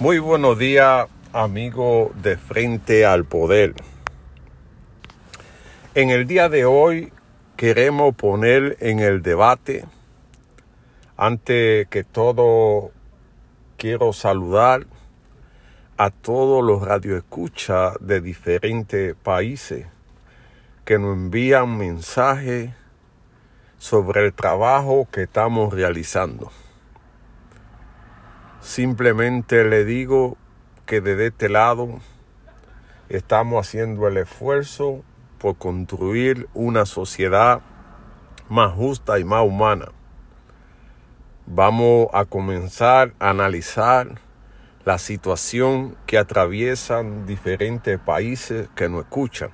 Muy buenos días, amigo de Frente al Poder. En el día de hoy queremos poner en el debate, antes que todo, quiero saludar a todos los radioescuchas de diferentes países que nos envían mensajes sobre el trabajo que estamos realizando. Simplemente le digo que desde este lado estamos haciendo el esfuerzo por construir una sociedad más justa y más humana. Vamos a comenzar a analizar la situación que atraviesan diferentes países que nos escuchan.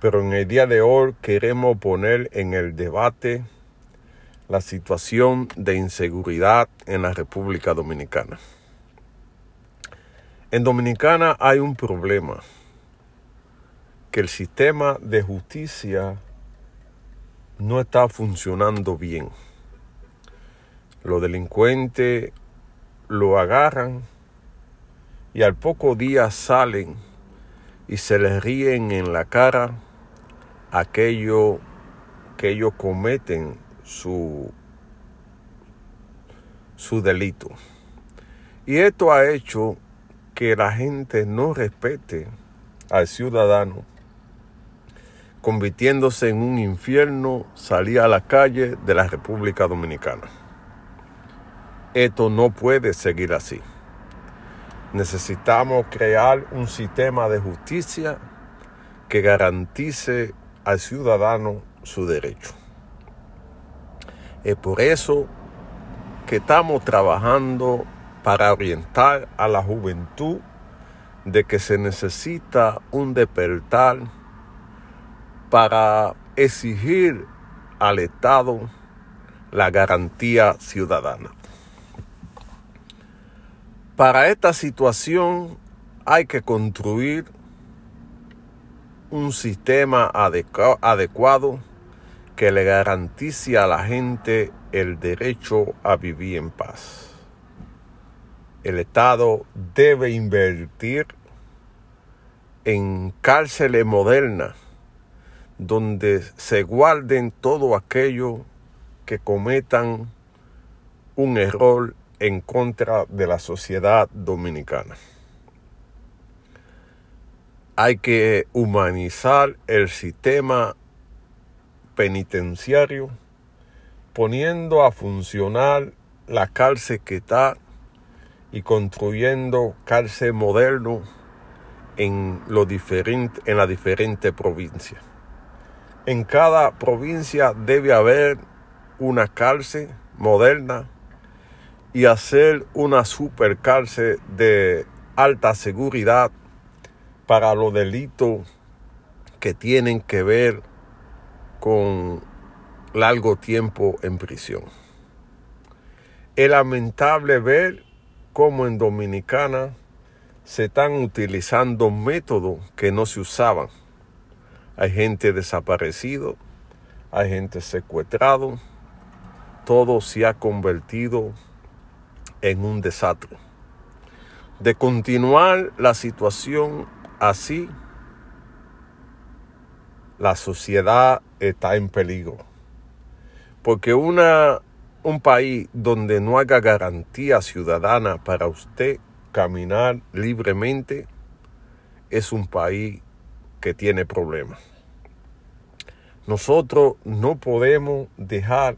Pero en el día de hoy queremos poner en el debate la situación de inseguridad en la República Dominicana. En Dominicana hay un problema, que el sistema de justicia no está funcionando bien. Los delincuentes lo agarran y al poco día salen y se les ríen en la cara aquello que ellos cometen su, su delito. Y esto ha hecho que la gente no respete al ciudadano, convirtiéndose en un infierno salir a la calle de la República Dominicana. Esto no puede seguir así. Necesitamos crear un sistema de justicia que garantice al ciudadano su derecho. Es por eso que estamos trabajando para orientar a la juventud de que se necesita un despertar para exigir al Estado la garantía ciudadana. Para esta situación hay que construir un sistema adecuado que le garantice a la gente el derecho a vivir en paz. El Estado debe invertir en cárceles modernas donde se guarden todo aquello que cometan un error en contra de la sociedad dominicana. Hay que humanizar el sistema penitenciario, poniendo a funcionar la cárcel que está y construyendo cárcel moderno en, lo diferente, en las diferentes provincias. En cada provincia debe haber una cárcel moderna y hacer una super cárcel de alta seguridad para los delitos que tienen que ver con largo tiempo en prisión. Es lamentable ver cómo en Dominicana se están utilizando métodos que no se usaban. Hay gente desaparecido, hay gente secuestrado, todo se ha convertido en un desastre. De continuar la situación así, la sociedad está en peligro. Porque una, un país donde no haga garantía ciudadana para usted caminar libremente es un país que tiene problemas. Nosotros no podemos dejar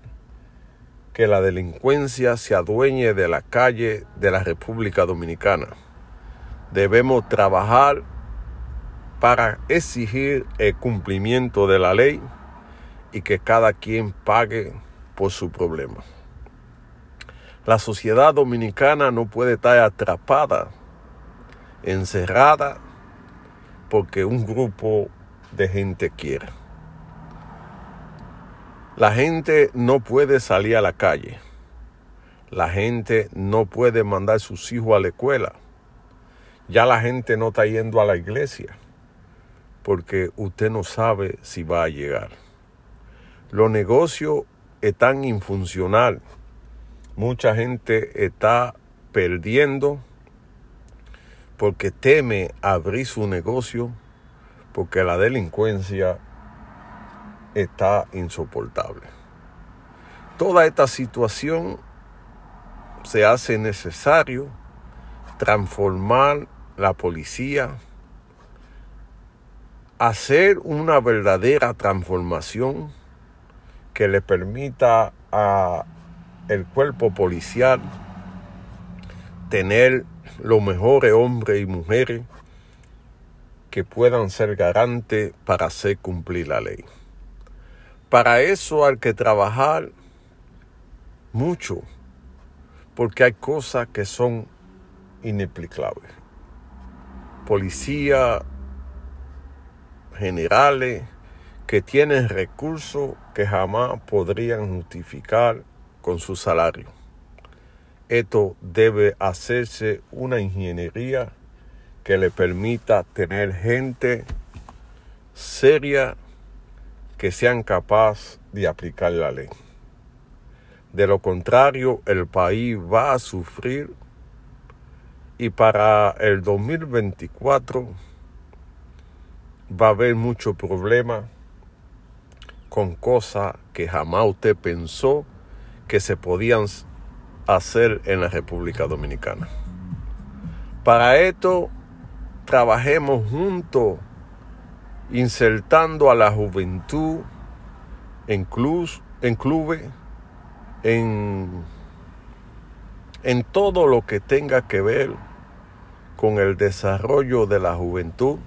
que la delincuencia se adueñe de la calle de la República Dominicana. Debemos trabajar para exigir el cumplimiento de la ley y que cada quien pague por su problema. La sociedad dominicana no puede estar atrapada, encerrada, porque un grupo de gente quiere. La gente no puede salir a la calle. La gente no puede mandar sus hijos a la escuela. Ya la gente no está yendo a la iglesia porque usted no sabe si va a llegar. Los negocios están infuncional. Mucha gente está perdiendo porque teme abrir su negocio porque la delincuencia está insoportable. Toda esta situación se hace necesario transformar la policía, hacer una verdadera transformación que le permita a el cuerpo policial tener los mejores hombres y mujeres que puedan ser garantes para hacer cumplir la ley. Para eso hay que trabajar mucho, porque hay cosas que son inexplicables. Policía, generales que tienen recursos que jamás podrían justificar con su salario esto debe hacerse una ingeniería que le permita tener gente seria que sean capaz de aplicar la ley. De lo contrario, el país va a sufrir y para el 2024 va a haber mucho problema con cosas que jamás usted pensó que se podían hacer en la República Dominicana. Para esto, trabajemos juntos, insertando a la juventud en, clubes, en clubes, en, en todo lo que tenga que ver con el desarrollo de la juventud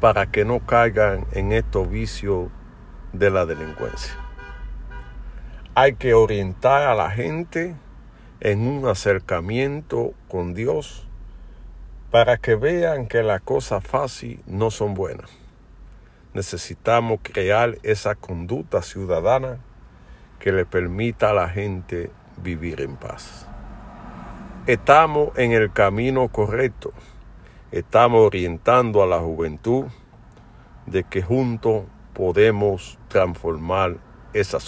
para que no caigan en estos vicios de la delincuencia. Hay que orientar a la gente en un acercamiento con Dios para que vean que las cosas fáciles no son buenas. Necesitamos crear esa conducta ciudadana que le permita a la gente vivir en paz. Estamos en el camino correcto. Estamos orientando a la juventud de que juntos podemos transformar esa sociedad.